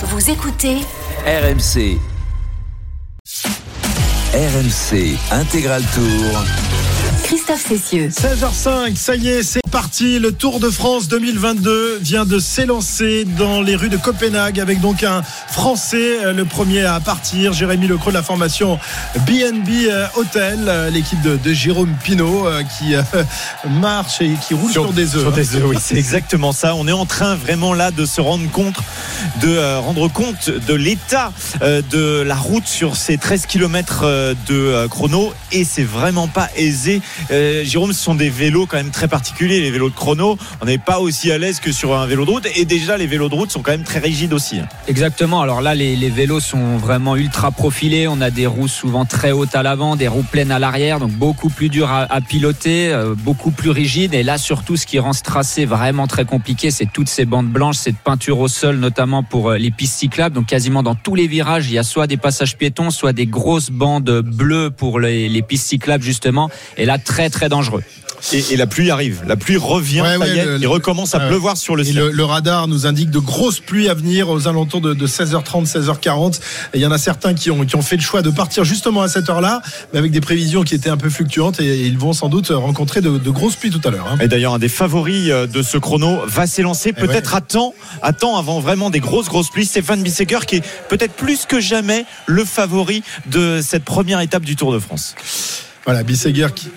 Vous écoutez RMC. RMC Intégral Tour. Christophe Cessieux. 16h05, ça y est, c'est parti. Le Tour de France 2022 vient de s'élancer dans les rues de Copenhague avec donc un Français, euh, le premier à partir, Jérémy Lecroix de la formation BNB euh, Hotel, euh, l'équipe de, de Jérôme Pinault euh, qui euh, marche et qui roule sur, des œufs. Sur hein. des œufs, oui, c'est exactement ça. On est en train vraiment là de se rendre compte, de euh, rendre compte de l'état euh, de la route sur ces 13 km de euh, chrono et c'est vraiment pas aisé. Euh, Jérôme, ce sont des vélos quand même très particuliers, les vélos de chrono. On n'est pas aussi à l'aise que sur un vélo de route et déjà les vélos de route sont quand même très rigides aussi. hein. Exactement. Alors là, les, vélos sont vraiment ultra profilés. On a des roues souvent très hautes à l'avant, des roues pleines à l'arrière, donc beaucoup plus dur à, à piloter, euh, beaucoup plus rigide. Et là, surtout, ce qui rend ce tracé vraiment très compliqué, c'est toutes ces bandes blanches, cette peinture au sol, notamment pour euh, les pistes cyclables. Donc quasiment dans tous les virages, il y a soit des passages piétons, soit des grosses bandes bleues pour les, les pistes cyclables justement. Et là, très très dangereux. Et, et la pluie arrive, la pluie revient, Ouais, ça ouais, y est, le- il recommence à pleuvoir sur le ciel. le, le radar nous indique de grosses pluies à venir aux alentours de, de 16h30, 16h40. Et il y en a certains qui ont, qui ont fait le choix de partir justement à cette heure-là, mais avec des prévisions qui étaient un peu fluctuantes et, ils vont sans doute rencontrer de, de grosses pluies tout à l'heure. hein. Et d'ailleurs, un des favoris euh, de ce chrono va s'élancer Eh peut-être à temps, à temps avant vraiment des grosses, grosses pluies. Stéphane Bisseger qui est peut-être plus que jamais le favori de cette première étape du Tour de France. Voilà, Bisseguer qui.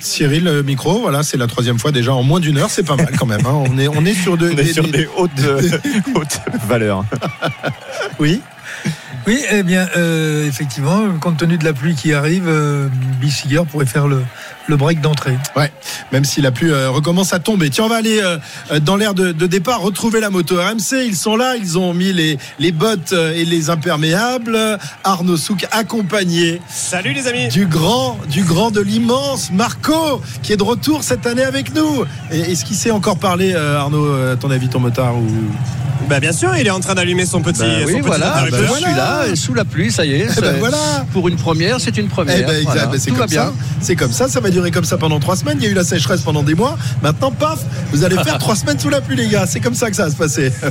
Cyril, le micro, voilà, c'est la troisième fois déjà en moins d'une heure, c'est pas mal quand même. hein. On, est, on est sur de, On est des- sur des- des hautes, euh, hautes valeurs. Oui, Oui, eh bien, euh, effectivement, compte tenu de la pluie qui arrive, euh, Bissiger pourrait faire le, le break d'entrée. ouais, même si la pluie euh, recommence à tomber. Tiens, on va aller euh, euh, dans l'air de, de départ, retrouver la moto RMC. Ils sont là, ils ont mis les, les bottes et les imperméables. Arnaud Souk accompagné Salut les amis du grand, du grand, de l'immense Marco, qui est de retour cette année avec nous. Et Est-ce qu'il sait encore parler, euh, Arnaud, à ton avis, ton motard ou... Bah bien sûr, il est en train d'allumer son petit, Bah oui, son petit voilà, bah, je suis là, sous la pluie, ça y est. Eh ben c'est- voilà. Pour une première, c'est une Eh première. ben, exact, Voilà, ben, c'est comme ça. C'est comme ça. Ça va durer comme ça pendant trois semaines. Il y a eu la sécheresse pendant des mois. Maintenant, paf, vous allez faire trois semaines sous la pluie, les gars. C'est comme ça que ça va se passer.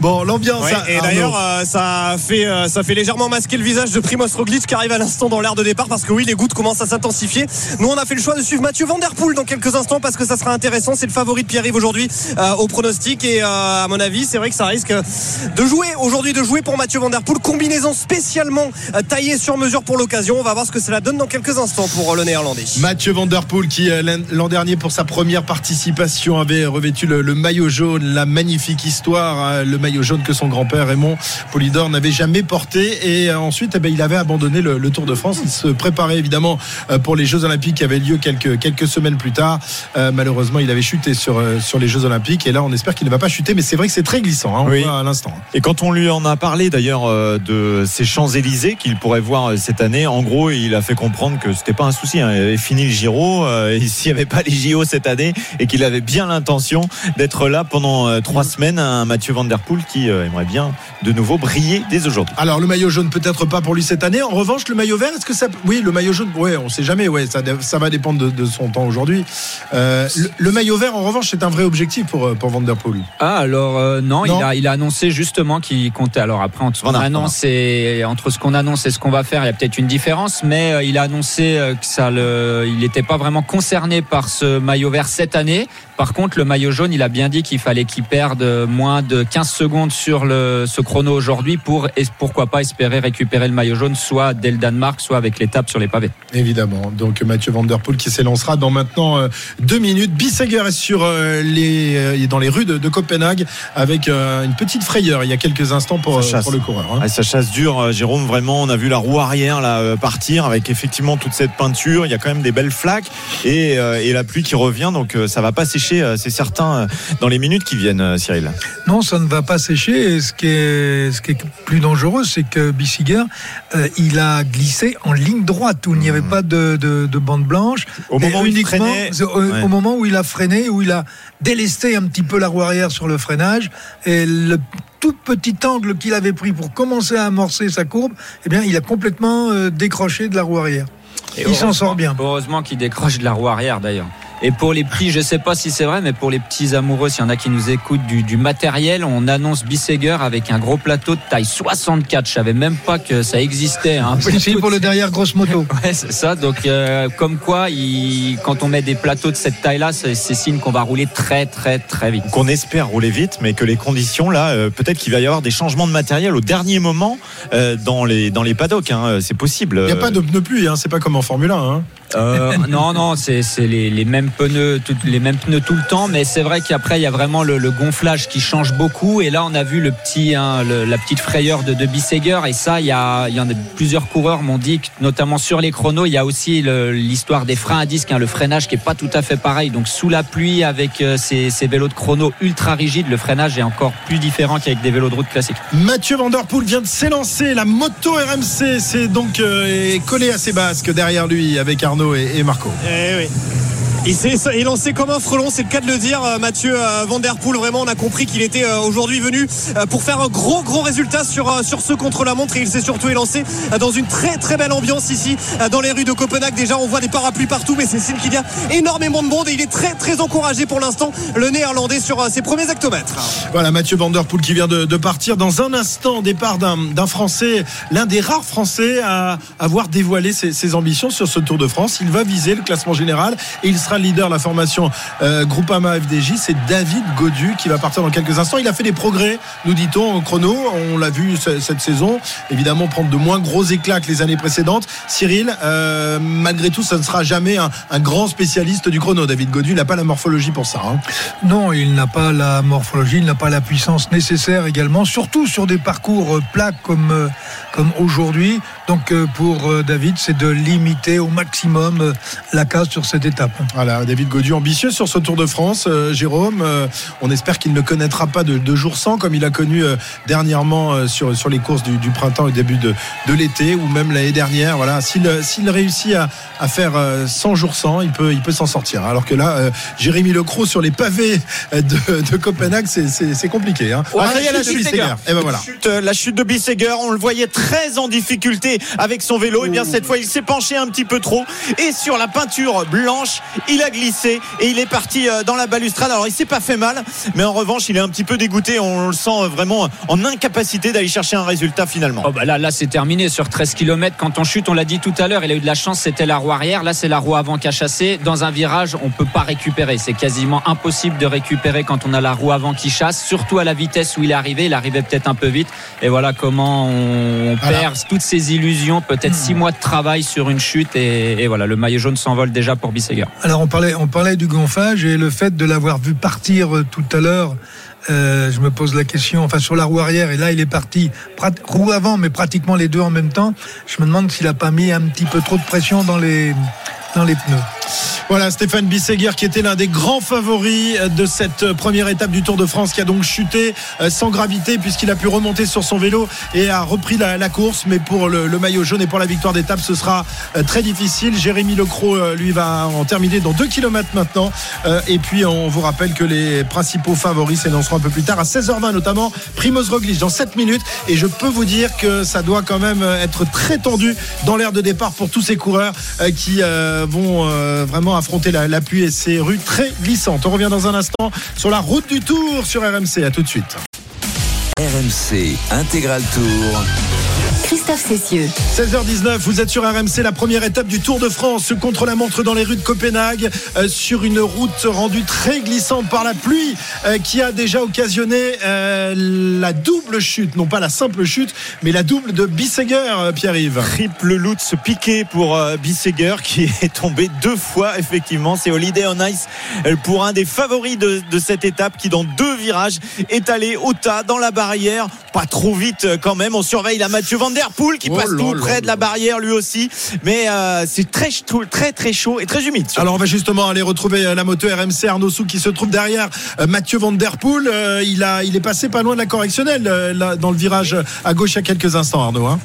Bon, l'ambiance. Ouais, hein, et d'ailleurs, euh, ça fait euh, ça fait légèrement masquer le visage de Primoz Roglic qui arrive à l'instant dans l'air de départ parce que oui, les gouttes commencent à s'intensifier. Nous, on a fait le choix de suivre Mathieu Van Der Poel dans quelques instants parce que ça sera intéressant. C'est le favori de Pierre-Yves aujourd'hui euh, au pronostic et à mon avis, c'est vrai que ça risque de jouer aujourd'hui, de jouer pour Mathieu Van Der Poel. Combinaison spécialement taillée sur mesure pour l'occasion. On va voir ce que cela donne dans quelques instants pour le Néerlandais. Mathieu Van Der Poel qui euh, l'an- dernier pour sa première participation avait revêtu le, le maillot jaune, la magnifique histoire, hein, le maillot jaune que son grand-père Raymond Polidor n'avait jamais porté et euh, ensuite eh ben, il avait abandonné le, le Tour de France. Il se préparait évidemment euh, pour les Jeux Olympiques qui avaient lieu quelques, quelques semaines plus tard. Euh, malheureusement il avait chuté sur, sur les Jeux Olympiques et là on espère qu'il ne va pas chuter mais c'est vrai que c'est très glissant, hein, on Oui. voit à l'instant. Et quand on lui en a parlé d'ailleurs de ces Champs-Élysées qu'il pourrait voir cette année, en gros, il a fait comprendre que c'était pas un souci. hein. Il avait fini le Giro, euh, s'il n'y avait pas les JO cette année, et qu'il avait bien l'intention d'être là pendant euh, trois semaines, un Mathieu Van Der Poel qui euh, aimerait bien de nouveau briller dès aujourd'hui. Alors le maillot jaune peut-être pas pour lui cette année. En revanche le maillot vert, est-ce que ça Oui le maillot jaune, ouais on sait jamais, ouais ça, ça va dépendre de, de son temps aujourd'hui. Euh, le, le maillot vert en revanche c'est un vrai objectif pour, pour Van Der Poel. Ah alors euh, non, Non. Il, a, il a annoncé justement qu'il comptait. Alors après entre ce qu'on annonce et entre ce qu'on annonce et ce qu'on va faire, il y a peut-être une différence, mais euh, il a annoncé que ça le, il n'était pas vraiment concerné par ce maillot vert cette année. Par contre, le maillot jaune, il a bien dit qu'il fallait qu'il perde moins de 15 secondes sur le, ce chrono aujourd'hui pour et pourquoi pas espérer récupérer le maillot jaune, soit dès le Danemark, soit avec l'étape sur les pavés. Évidemment. Donc Mathieu Van Der Poel qui s'élancera dans maintenant euh, deux minutes. Bisseger est sur euh, les euh, dans les rues de, de Copenhague avec une petite frayeur il y a quelques instants pour, Ça chasse. pour le coureur. hein. Ah, ça chasse dur, Jérôme. Vraiment, on a vu la roue arrière là partir avec effectivement toute cette peinture. Il y a quand même des belles et, euh, et la pluie qui revient, donc euh, ça va pas sécher, euh, c'est certain, dans les minutes qui viennent, Cyril. Non, ça ne va pas sécher. Et ce qui est, ce qui est plus dangereux, c'est que Bissiger, euh, il a glissé en ligne droite où il n'y avait pas de, de, de bande blanche. Au moment où il freinait, au, ouais. au moment où il a freiné, où il a délesté un petit peu la roue arrière sur le freinage, et le tout petit angle qu'il avait pris pour commencer à amorcer sa courbe, eh bien, il a complètement décroché de la roue arrière. Et Il s'en sort bien. Heureusement qu'il décroche de la roue arrière d'ailleurs. Et pour les petits, je sais pas si c'est vrai, mais pour les petits amoureux, s'il y en a qui nous écoutent du, du matériel, on annonce Bisseger avec un gros plateau de taille 64. Je savais même pas que ça existait. Hein. C'est pour le derrière grosse moto. Ouais, c'est ça. Donc, euh, comme quoi, il- quand on met des plateaux de cette taille-là, c'est c'est signe qu'on va rouler très, très, très vite. qu'on espère rouler vite, mais que les conditions là, euh, peut-être qu'il va y avoir des changements de matériel au dernier moment euh, dans les dans les paddocks. hein. C'est possible. Il n'y a pas de pneus pluie, hein, c'est pas comme en Formule 1. Euh, non, non, c'est les, les mêmes pneus, tout- les mêmes pneus tout le temps, mais c'est vrai qu'après il y a vraiment le, le gonflage qui change beaucoup. Et là, on a vu le petit, hein, le- la petite frayeur de, de Bisseger. Et ça, il y a, il y en a plusieurs coureurs m'ont dit, que, notamment sur les chronos, il y a aussi l'histoire des freins à disque, hein, le freinage qui est pas tout à fait pareil. Donc sous la pluie, avec euh, ces, ces vélos de chrono ultra rigides, le freinage est encore plus différent qu'avec des vélos de route classiques. Mathieu Van Der Poel vient de s'élancer. La moto RMC, c'est donc euh, est collé à ses basques derrière lui avec Arnaud et, Marco. Eh. Il s'est élancé comme un frelon, c'est le cas de le dire, euh, Mathieu euh, Van. Vraiment, on a compris qu'il était euh, aujourd'hui venu pour faire un gros, gros résultat sur, sur ce contre-la-montre. Et il s'est surtout élancé dans une très, très belle ambiance ici, dans les rues de Copenhague. Déjà, on voit des parapluies partout, mais c'est signe qu'il y a énormément de monde et il est très, très encouragé pour l'instant, le néerlandais, sur ses premiers hectomètres. Voilà Mathieu Van qui vient de, partir dans un instant. Départ d'un d'un Français, l'un des rares Français à avoir dévoilé ses, ses ambitions sur ce Tour de France. Il va viser le classement général et il sera leader de la formation euh, Groupama FDJ. C'est David Godu qui va partir dans quelques instants. Il a fait des progrès, nous dit-on, au chrono. On l'a vu ce- cette saison. Évidemment, prendre de moins gros éclats que les années précédentes. Cyril, euh, malgré tout, ça ne sera jamais un, grand spécialiste du chrono. David Godu, n'a pas la morphologie pour ça. hein. Non, il n'a pas la morphologie, il n'a pas la puissance nécessaire également, surtout sur des parcours euh, plats comme, comme aujourd'hui. Donc euh, pour euh, David, c'est de limiter au maximum euh, la casse sur cette étape. Voilà, David Godu ambitieux sur ce Tour de France. Jérôme, on espère qu'il ne connaîtra pas de, de jours sans comme il a connu dernièrement sur, sur les courses du, du printemps et début de, de l'été ou même l'année dernière. Voilà, s'il réussit à, à faire euh, 100 jours sans, il peut, il peut s'en sortir. Alors que là, Jérémy Lecroc sur les pavés de, de Copenhague, c'est- compliqué. Hein. Ouais, Ah, la chute de chute, Bisseguer. Et ben voilà. chute, la chute de Bisseger, on le voyait très en difficulté avec son vélo. Et bien cette fois, il s'est penché un petit peu trop. Et sur la peinture blanche, il a glissé et il est parti euh, dans la balustrade. Alors il s'est pas fait mal, mais en revanche, il est un petit peu dégoûté. On le sent euh, vraiment en incapacité d'aller chercher un résultat finalement. Oh bah là, là c'est terminé sur 13 km. Quand on chute, on l'a dit tout à l'heure, il a eu de la chance, c'était la roue arrière. Là, c'est la roue avant qui a chassé. Dans un virage, on peut pas récupérer. C'est quasiment impossible de récupérer quand on a la roue avant qui chasse, surtout à la vitesse où il est arrivé. Il arrivait peut-être un peu vite. Et voilà comment on Voilà. perd toutes ces illusions. Peut-être six mois de travail sur une chute. Et, voilà, le maillot jaune s'envole déjà pour Bisseger. Alors on parlait, on parlait du gonflage et le fait de l'avoir vu partir euh, tout à l'heure. euh, je me pose la question, enfin sur la roue arrière, et là il est parti, roue avant, mais pratiquement les deux en même temps. Je me demande s'il a pas mis un petit peu trop de pression dans les, dans les pneus. Voilà, Stéphane Bisseguer qui était l'un des grands favoris de cette première étape du Tour de France qui a donc chuté euh, sans gravité puisqu'il a pu remonter sur son vélo et a repris la, course. Mais pour le, maillot jaune et pour la victoire d'étape, ce sera euh, très difficile. Jérémy Lecroc, euh, lui, va en terminer dans 2 km maintenant. Euh, Et puis, on vous rappelle que les principaux favoris s'énonceront un peu plus tard à 16h20, notamment Primoz Roglic dans 7 minutes. Et je peux vous dire que ça doit quand même être très tendu dans l'air de départ pour tous ces coureurs euh, qui euh, vont euh, vraiment affronter la, pluie et ces rues très glissantes. On revient dans un instant sur la route du Tour sur RMC. À tout de suite. RMC Intégral Tour. Christophe Cessieux. 16h19, vous êtes sur RMC, la première étape du Tour de France contre la montre dans les rues de Copenhague, euh, sur une route rendue très glissante par la pluie, euh, qui a déjà occasionné euh, la double chute, non pas la simple chute, mais la double de Bisseger, euh, Pierre-Yves. Triple Lutz piqué pour euh, Bisseger qui est tombé deux fois effectivement c'est Holiday on Ice pour un des favoris de, de cette étape qui dans deux virages est allé au tas dans la barrière pas trop vite quand même on surveille la Mathieu Van Der Qui Oh passe tout près là de la barrière lui aussi mais euh, c'est très très très chaud et très humide. Alors on va justement aller retrouver euh, la moto RMC Arnaud Sou qui se trouve derrière euh, Mathieu Van Der Poel. Euh, il, a, il est passé pas loin de la correctionnelle là, dans le virage à gauche il y a quelques instants Arnaud. hein.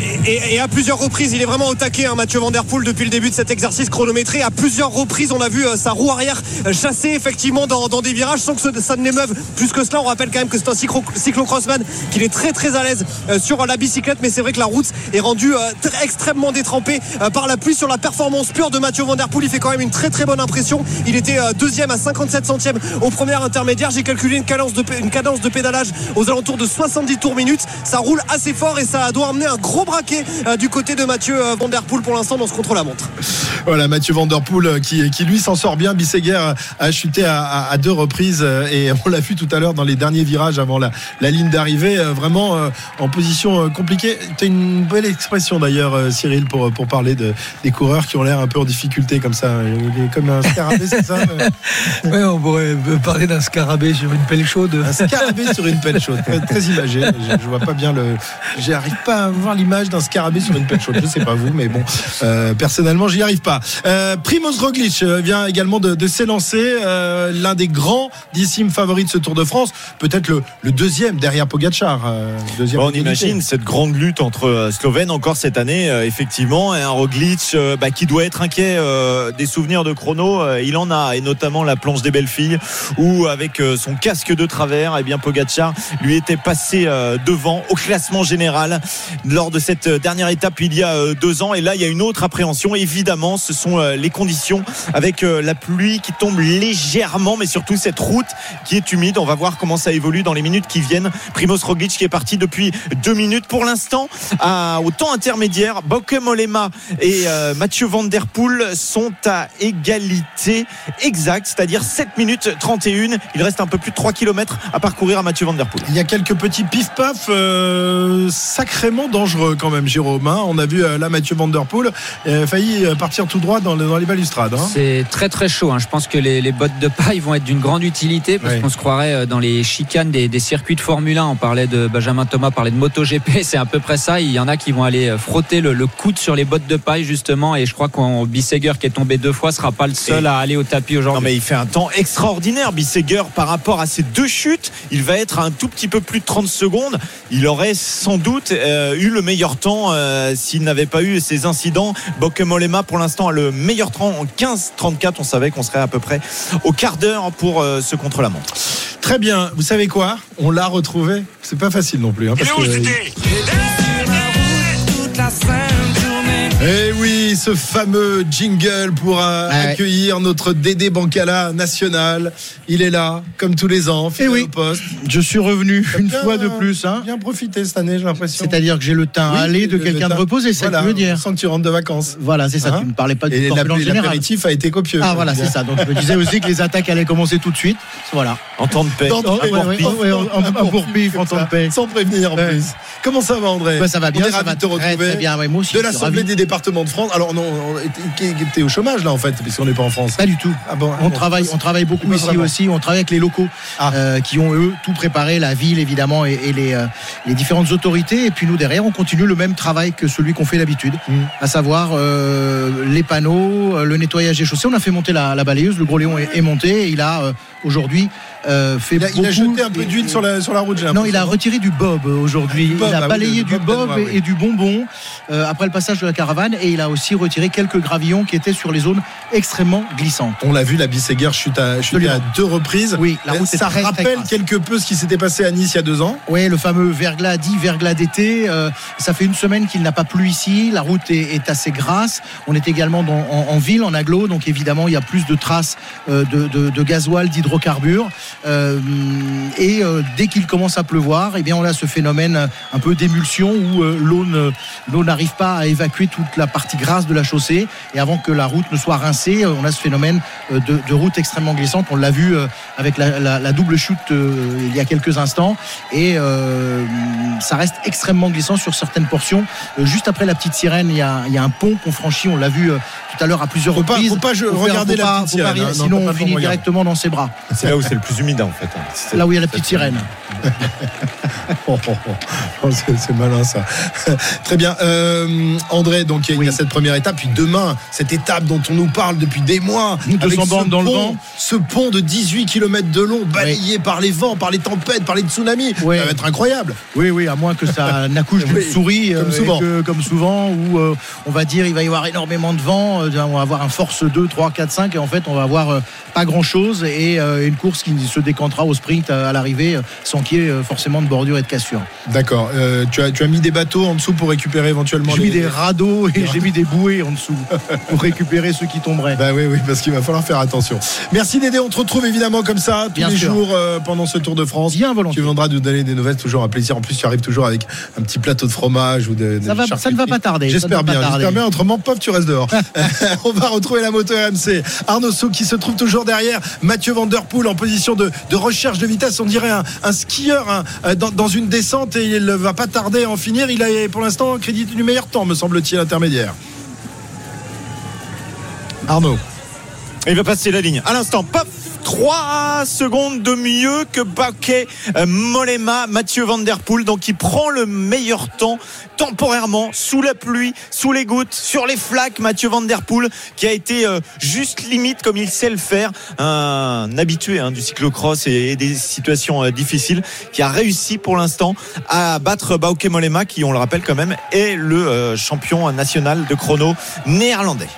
Et, à plusieurs reprises, il est vraiment au taquet, hein, Mathieu Van depuis le début de cet exercice chronométré. À plusieurs reprises, on a vu euh, sa roue arrière euh, chasser effectivement dans, des virages sans que ça ne l'émeuve plus que cela. On rappelle quand même que c'est un cyclo- cyclocrossman qu'il est très très à l'aise euh, sur la bicyclette, mais c'est vrai que la route est rendue extrêmement détrempée par la pluie sur la performance pure de Mathieu Van. Il fait quand même une très très bonne impression. Il était deuxième à 57 centièmes au premier intermédiaire. J'ai calculé une cadence de, une cadence de pédalage aux alentours de 70 tours minutes. Ça roule assez fort et ça doit amener un gros braquet euh, du côté de Mathieu euh, Van Der Poel pour l'instant dans ce contre-la-montre. Voilà, Mathieu Van Der Poel euh, qui, qui lui s'en sort bien. Bisseguer a chuté à, à- à deux reprises et on l'a vu tout à l'heure dans les derniers virages avant la, la ligne d'arrivée, vraiment en position compliquée. Tu as une belle expression d'ailleurs, Cyril, pour, pour parler de, des coureurs qui ont l'air un peu en difficulté comme ça. Il est comme un scarabée, c'est ça Ouais, on pourrait parler d'un scarabée sur une pelle chaude. Un scarabée sur une pelle chaude. Très, très imagé. Je, je vois pas bien le. J'arrive pas à voir l'image d'un scarabée sur une pelle chaude. Je sais pas vous, mais bon, euh, personnellement, j'y arrive pas. Euh, Primoz Roglic euh, vient également de, de s'élancer. euh, L'un des grands diximes favoris de ce Tour de France. Peut-être le, le deuxième derrière Pogacar. deuxième Bon, on imagine cette grande lutte entre Slovènes encore cette année, effectivement, et un Roglic euh, bah, qui doit être inquiet des souvenirs de chrono. il en a, et notamment la planche des belles filles, où avec son casque de travers, et bien Pogacar lui était passé devant au classement général lors de cette euh, dernière étape il y a euh, deux ans. Et là, il y a une autre appréhension. Évidemment, ce sont euh, les conditions avec la pluie qui tombe légèrement, mais surtout cette route qui est humide. On va voir comment ça évolue dans les minutes qui viennent. Primoz Roglic qui est parti depuis deux minutes pour l'instant au temps intermédiaire. Bauke Mollema et Mathieu Van Der Poel sont à égalité exacte, c'est-à-dire 7 minutes 31. Il reste un peu plus de 3 km à parcourir à Mathieu Van Der Poel. Il y a quelques petits pif-paf sacrément dangereux quand même, Jérôme. hein. On a vu euh, là Mathieu Van Der Poel euh, failli euh, partir tout droit dans, le- dans les balustrades. hein. C'est très très chaud. hein. Je pense que les, les bottes de paille vont être d'une grande utilité parce qu'on se croirait dans les chicanes des, des circuits de Formule 1. On parlait de Benjamin Thomas, parlait de MotoGP. C'est à peu près ça. Il y en a qui vont aller frotter le, le coude sur les bottes de paille justement. Et je crois qu'on Bisseger qui est tombé deux fois sera pas le seul Et- à aller au tapis Non aujourd'hui. mais il fait un temps extraordinaire Bisseger par rapport à ses deux chutes. Il va être à un tout petit peu plus de 30 secondes. Il aurait sans doute euh, eu le meilleur temps euh, s'il n'avait pas eu ces incidents. Bauke Mollema pour l'instant a le meilleur temps en 15-34. On savait qu'on serait à peu près au quart d'heure pour euh, ce contre-la-montre. Très bien. Vous savez quoi? On l'a retrouvé. C'est pas facile non plus. hein, parce que- Eh oui, ce fameux jingle pour euh, Ouais. accueillir notre Dédé Bancala national. Il est là, comme tous les ans, fidèle Eh oui. au poste. Je suis revenu une Bien, fois de plus. Hein. Bien profité cette année, j'ai l'impression. C'est-à-dire que j'ai le teint Oui, allé de quelqu'un de reposer, c'est ça Voilà, que tu veux dire. on sent que tu rentres de vacances. Voilà, c'est ça. Hein tu ne parlais pas du générale. l'apéritif a été copieux. Ah voilà, c'est ça. Donc je me disais aussi que les attaques allaient commencer tout de suite. Voilà. En temps de paix. En- temps de paix. Sans prévenir en plus. Comment ça va André Bah, ça va bien, On est ça ravis va de te retrouver. de l'Assemblée des départements de France. Alors non, on était- t'es au chômage là en fait, parce qu'on n'est pas en France. Pas du tout. Ah bon, On bon. travaille, on travaille beaucoup Pas ici vraiment. aussi. On travaille avec les locaux Ah. euh, qui ont eux tout préparé, la ville évidemment et, et les, euh, les différentes autorités. Et puis nous derrière, on continue le même travail que celui qu'on fait d'habitude, Mm. à savoir euh, les panneaux, le nettoyage des chaussées. On a fait monter la, la balayeuse. Le gros Léon est, est monté. Et il a aujourd'hui euh, fait Il a, il a beaucoup- jeté un peu d'huile sur la, sur la route, j'ai Non, il a retiré du bob euh, aujourd'hui. Il a ah oui, balayé du bob et, oui. et du bonbon euh, après le passage de la caravane. Et il a aussi retiré quelques gravillons qui étaient sur les zones extrêmement glissantes. On l'a vu, la Bisseguer chute à, chute à deux reprises. Oui, la route ça très, rappelle quelque peu ce qui s'était passé à Nice il y a deux ans? Oui, le fameux verglas dit verglas d'été. euh, ça fait une semaine qu'il n'a pas plu ici. La route est, est assez grasse. On est également dans- en, en ville, en aglo, donc évidemment il y a plus de traces euh, de, de, de gasoil, d'hydrocarbures. Euh, et euh, dès qu'il commence à pleuvoir, eh bien on a ce phénomène euh, un peu d'émulsion où euh, l'eau n'arrive pas à évacuer toute la partie grasse de la chaussée. Et avant que la route ne soit rincée, on a ce phénomène de, de route extrêmement glissante. On l'a vu euh, avec la, la- la double chute euh, il y a quelques instants. Et euh, ça reste extrêmement glissant sur certaines portions. Euh, juste après la petite sirène, il y a, il y a un pont qu'on franchit. On l'a vu euh, tout à l'heure à plusieurs Faut pas- reprises. faut pas je- Faut faire- regarder faut la pas- petite pas sirène, hein. Non, sinon pas on finit directement dans ses bras. C'est là où c'est le plus humide en fait. hein. C'est- Là où il y a la petite sirène. Oh, oh, oh. C'est malin ça. Très bien. Euh, André, donc il y a- il y a cette première étape, puis demain, cette étape dont on nous parle depuis des mois, 200 avec ce bornes dans le vent. ce pont de 18 km de long, balayé par les vents, par les tempêtes, par les tsunamis, ça va être incroyable. Oui, oui, à moins que ça n'accouche d'une Oui, souris, comme euh, et souvent. que, comme souvent, où euh, on va dire il va y avoir énormément de vent, euh, on va avoir un force 2, 3, 4, 5, et en fait on va avoir euh, pas grand chose et euh, une course qui se décantera au sprint à, à l'arrivée, euh, sans qu'il y ait euh, forcément de bordure et de cassure. D'accord. Euh, tu, as, tu as mis des bateaux en dessous pour récupérer éventuellement J'ai les- mis des radeaux et j'ai mis des bouées en dessous pour récupérer ceux qui tomberaient. Bah oui, oui, parce qu'il va falloir faire attention. Merci Dédé, on te retrouve évidemment comme ça tous Bien les sûr. jours euh, pendant ce Tour de France. Bien Tu volontiers. viendras nous donner des nouvelles, toujours un plaisir. En plus, tu arrives toujours avec un petit plateau de fromage ou de, de Ça, va, ça ne va pas tarder. J'espère bien, j'espère bien. Autrement, pauvre, tu restes dehors. On va retrouver la moto RMC. Arnaud Souk qui se trouve toujours derrière. Mathieu Van Der Poel en position de, recherche de vitesse. On dirait un, skieur hein, euh, dans, une descente et il ne va pas tarder à en finir. Il a pour l'instant crédit du meilleur temps, me semble-t-il, intermédiaire. Arnaud. Il va passer la ligne. À l'instant, paf 3 secondes de mieux que Baquet euh, Molema, Mathieu Van Der Poel. Donc il prend le meilleur temps temporairement sous la pluie, sous les gouttes, sur les flaques. Mathieu Van Der Poel qui a été euh, juste limite comme il sait le faire. Un habitué hein, du cyclocross et, et des situations euh, difficiles qui a réussi pour l'instant à battre Bauke Molema qui, on le rappelle quand même, est le champion national de chrono néerlandais.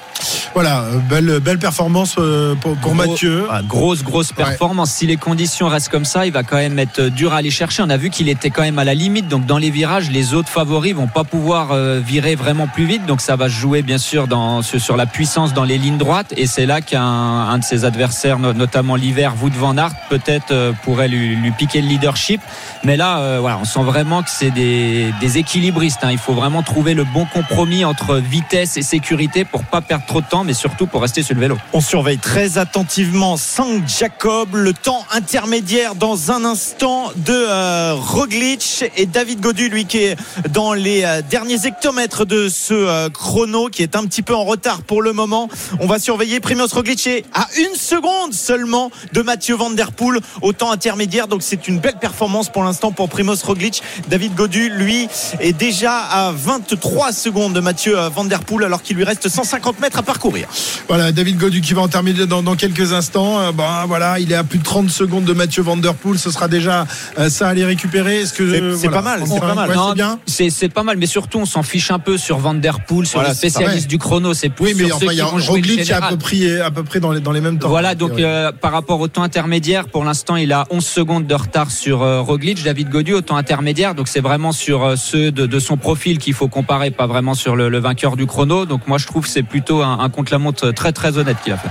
Voilà, euh, belle, belle performance euh, pour, pour Gros- Mathieu. Ah, grosse, grosse performance. Si les conditions restent comme ça, il va quand même être dur à aller chercher. On a vu qu'il était quand même à la limite. Donc, dans les virages, les autres favoris vont pas pouvoir euh, virer vraiment plus vite. Donc, ça va jouer, bien sûr, dans, sur la puissance dans les lignes droites. Et c'est là qu'un un de ses adversaires, no- notamment l'hiver, Wout van Aert, peut-être pourrait lui, lui piquer le leadership. Mais là, euh, voilà, on sent vraiment que c'est des, des équilibristes. hein. Il faut vraiment trouver le bon compromis entre vitesse et sécurité pour pas perdre trop de temps, mais surtout pour rester sur le vélo. On surveille très attentivement Saint Jacob, le temps intermédiaire dans un instant de euh, Roglic et David Godu, lui qui est dans les euh, derniers hectomètres de ce euh, chrono, qui est un petit peu en retard pour le moment. On va surveiller Primoz Roglic est à une seconde seulement de Mathieu Van Der Poel au temps intermédiaire. Donc c'est une belle performance pour l'instant pour Primoz Roglic. David Godu, lui, est déjà à 23 secondes de Mathieu Van Der Poel alors qu'il lui reste 150 mètres à parcourir. Voilà, David Godu qui va en terminer dans, dans quelques instants. Euh, bon, voilà, il est à plus de 30 secondes de Mathieu Van Der Poel. Ce sera déjà euh, ça à aller récupérer. Est-ce que C'est- euh, pas mal, c'est pas mal. Ouais, c'est bien. C'est c'est pas mal, mais surtout on s'en fiche un peu sur Van Der Poel, sur Voilà, les c'est spécialistes vrai. du chrono. C'est plus Oui, mais sur enfin, ceux il y qui a vont jouer le qui est à peu près, à peu près dans les, dans les mêmes temps. Voilà, donc euh, par rapport au temps intermédiaire, pour l'instant, il a 11 secondes de retard sur euh, Roglic, David Godu au temps intermédiaire. Donc c'est vraiment sur euh, ceux de, de son profil qu'il faut comparer, pas vraiment sur le, le vainqueur du chrono. Donc moi, je trouve que c'est plutôt un, un contre-la-montre très très honnête qu'il a fait.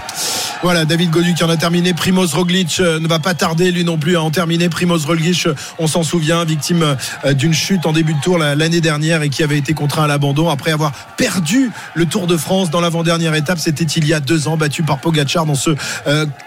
Voilà, David Godu qui en a terminé. Primoz Roglic euh, ne va pas tarder lui non plus à en terminer. Primoz Roglic, euh, on s'en souvient, victime euh, d'une chute en début de tour la- l'année dernière et qui avait été contraint à l'abandon après avoir perdu le Tour de France dans l'avant-dernière étape. C'était il y a deux ans, battu par Pogacar dans ce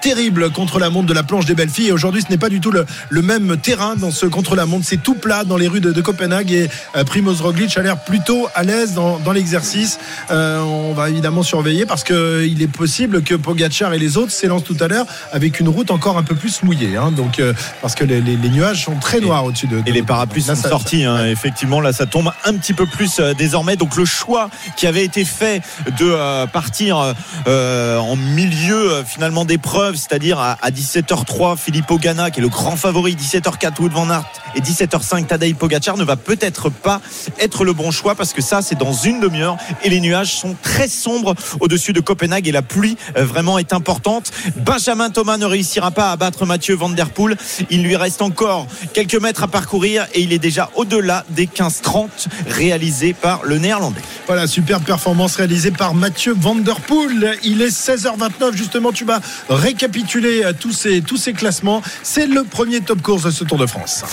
terrible contre-la-montre de la planche des belles filles. Et aujourd'hui, ce n'est pas du tout le, même terrain dans ce contre-la-montre. C'est tout plat dans les rues de, Copenhague et Primoz Roglic a l'air plutôt à l'aise dans, l'exercice. On va évidemment surveiller parce que il est possible que Pogacar et les autres s'élancent tout à l'heure avec une route encore un peu plus mouillée. hein. donc euh, parce que les, les- les nuages sont très noirs au-dessus de, de- Et les parapluies sont sortis, hein. effectivement. Là, ça tombe un petit peu plus euh, désormais. Donc, le choix qui avait été fait de euh, partir euh, en milieu euh, finalement d'épreuve, c'est-à-dire à, à 17h03, Filippo Ganna, qui est le grand favori, 17h04, Wood Van Aert et 17h05, Tadej Pogacar, ne va peut-être pas être le bon choix parce que ça, c'est dans une demi-heure et les nuages sont très sombres au-dessus de Copenhague et la pluie euh, vraiment est importante. Benjamin Thomas ne réussira pas à battre Mathieu Van Der Poel. Il lui reste encore quelques mètres à parcourir et il est déjà au-delà des 15-30 réalisés par le néerlandais. Voilà, superbe performance réalisée par Mathieu Van Der Poel. Il est 16h29, justement, tu vas récapituler euh, tous tous ces classements. C'est le premier top course de ce Tour de France.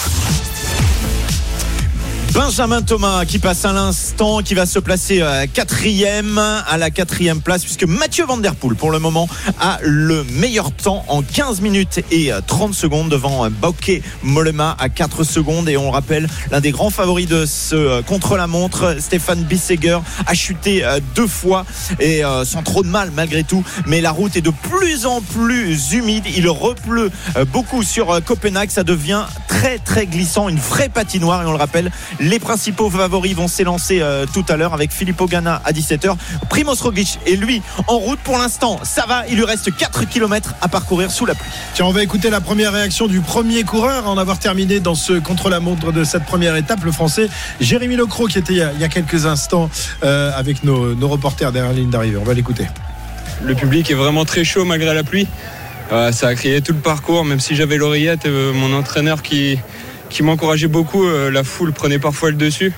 Benjamin Thomas qui passe à l'instant, qui va se placer euh, quatrième à la quatrième place puisque Mathieu Van Der Poel pour le moment a le meilleur temps en 15 minutes et 30 secondes devant euh, Bauke Mollema à 4 secondes. Et on rappelle l'un des grands favoris de ce euh, contre-la-montre Stéphane Bisseger a chuté deux fois et sans trop de mal malgré tout. Mais la route est de plus en plus humide. Il repleut beaucoup sur Copenhague. Ça devient très très glissant. Une vraie patinoire. Et on le rappelle les principaux favoris vont s'élancer euh, tout à l'heure avec Filippo Ganna à 17h. Primoz Roglic est lui en route pour l'instant. Ça va, il lui reste 4 km à parcourir sous la pluie. Tiens, on va écouter la première réaction du premier coureur à en avoir terminé dans ce contre-la-montre de cette première étape, le français Jérémy Locro qui était il y a, quelques instants euh, avec nos, reporters derrière la ligne d'arrivée. On va l'écouter. Le public est vraiment très chaud malgré la pluie. Euh, ça a crié tout le parcours, même si j'avais l'oreillette, mon entraîneur qui, qui m'encourageait beaucoup. Euh, la foule prenait parfois le dessus.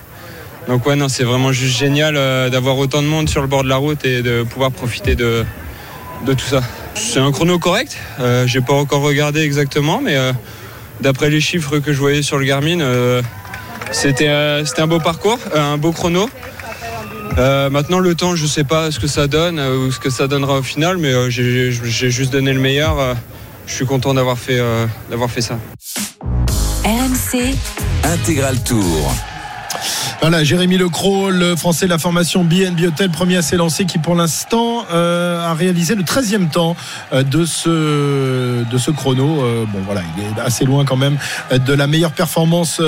Donc ouais, non, c'est vraiment juste génial euh, d'avoir autant de monde sur le bord de la route et de pouvoir profiter de, de tout ça. C'est un chrono correct. Euh, J'ai pas encore regardé exactement, mais euh, d'après les chiffres que je voyais sur le Garmin, c'était un beau parcours, un beau chrono. maintenant le temps, je sais pas ce que ça donne ou ce que ça donnera au final, mais j'ai juste donné le meilleur. je suis content d'avoir fait, d'avoir fait ça. RMC Intégral Tour. Voilà, Jérémy Lecros, le français de la formation BNB Hotel, premier à s'élancer, qui pour l'instant euh, a réalisé le 13e temps euh, de ce, de ce chrono. Euh, bon, voilà, il est assez loin quand même de la meilleure performance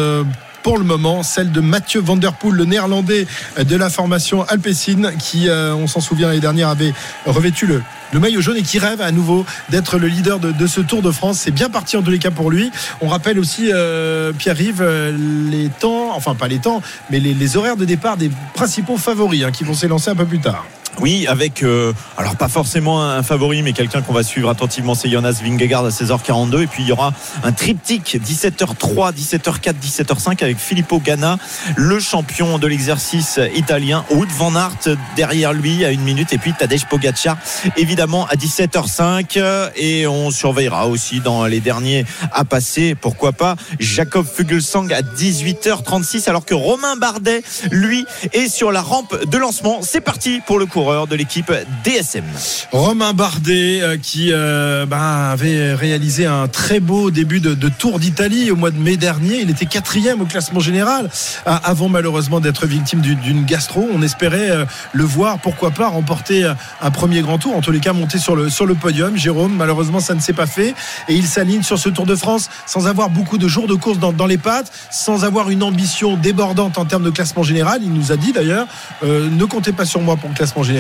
pour le moment, celle de Mathieu Van Der le néerlandais de la formation Alpecin, qui, euh, on s'en souvient l'année dernière, avait revêtu le, le maillot jaune et qui rêve à nouveau d'être le leader de, ce Tour de France. C'est bien parti en tous les cas pour lui. On rappelle aussi, euh, Pierre-Yves, euh, les temps, enfin pas les temps, mais les, horaires de départ des principaux favoris hein, qui vont s'élancer un peu plus tard. Oui, avec euh, alors pas forcément un favori, mais quelqu'un qu'on va suivre attentivement, c'est Jonas Vingegaard à 16h42. Et puis il y aura un triptyque 17h3, 17h4, 17h5 avec Filippo Ganna, le champion de l'exercice italien, Wout van Aert derrière lui à une minute, et puis Tadej Pogacar évidemment à 17h05. Et on surveillera aussi dans les derniers à passer, pourquoi pas, Jacob Fuglsang à 18h36, alors que Romain Bardet, lui, est sur la rampe de lancement. C'est parti pour le cours de l'équipe DSM. Romain Bardet euh, qui euh, bah, avait réalisé un très beau début de, Tour d'Italie au mois de mai dernier. Il était quatrième au classement général avant malheureusement d'être victime d'une gastro. On espérait euh, le voir, pourquoi pas, remporter un premier grand tour, en tous les cas monter sur le, sur le podium. Jérôme, malheureusement ça ne s'est pas fait et il s'aligne sur ce Tour de France sans avoir beaucoup de jours de course dans, les pattes, sans avoir une ambition débordante en termes de classement général. Il nous a dit d'ailleurs, ne comptez pas sur moi pour le classement général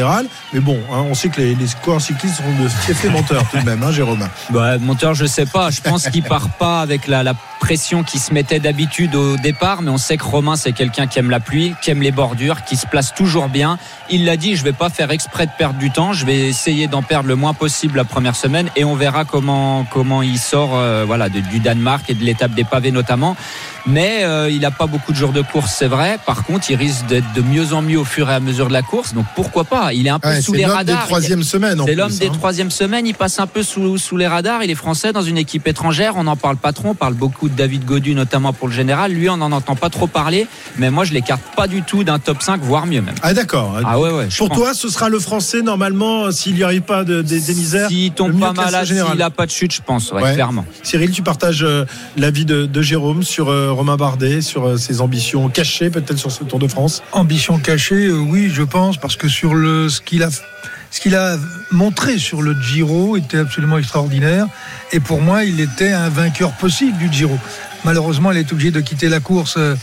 Mais bon, hein, on sait que les, coureurs cyclistes sont de fiefs menteurs tout de même, hein, Jérôme. Bah, monteur, je sais pas. Je pense qu'il part pas avec la, pression qui se mettait d'habitude au départ, mais on sait que Romain, c'est quelqu'un qui aime la pluie, qui aime les bordures, qui se place toujours bien. Il l'a dit, je vais pas faire exprès de perdre du temps. Je vais essayer d'en perdre le moins possible la première semaine et on verra comment, comment il sort, euh, voilà, du Danemark et de l'étape des pavés notamment mais euh, il n'a pas beaucoup de jours de course, c'est vrai. Par contre, il risque d'être de mieux en mieux au fur et à mesure de la course. Donc pourquoi pas? Il est un peu sous les radars. C'est l'homme des troisième semaines. C'est l'homme des hein. troisième semaines. Il passe un peu sous, sous les radars. Il est français dans une équipe étrangère. On n'en parle pas trop. On parle beaucoup de David Godu, notamment pour le général. Lui, on n'en entend pas trop parler. Mais moi, je l'écarte pas du tout d'un top 5, voire mieux même. Ah d'accord. Ah ouais, ouais. Pour toi, ce sera le français normalement s'il n'y arrive pas de, des misères. S'il tombe pas malade, s'il n'a pas de chute, je pense. Ouais, clairement. Cyril, tu partages euh, l'avis de, de, Jérôme sur euh, Romain Bardet sur euh, ses ambitions cachées, peut-être sur ce Tour de France? Ambitions cachées, euh, oui, je pense, parce que sur le, ce qu'il a montré sur le Giro était absolument extraordinaire. Et pour moi, il était un vainqueur possible du Giro. Malheureusement, il est obligé de quitter la course euh,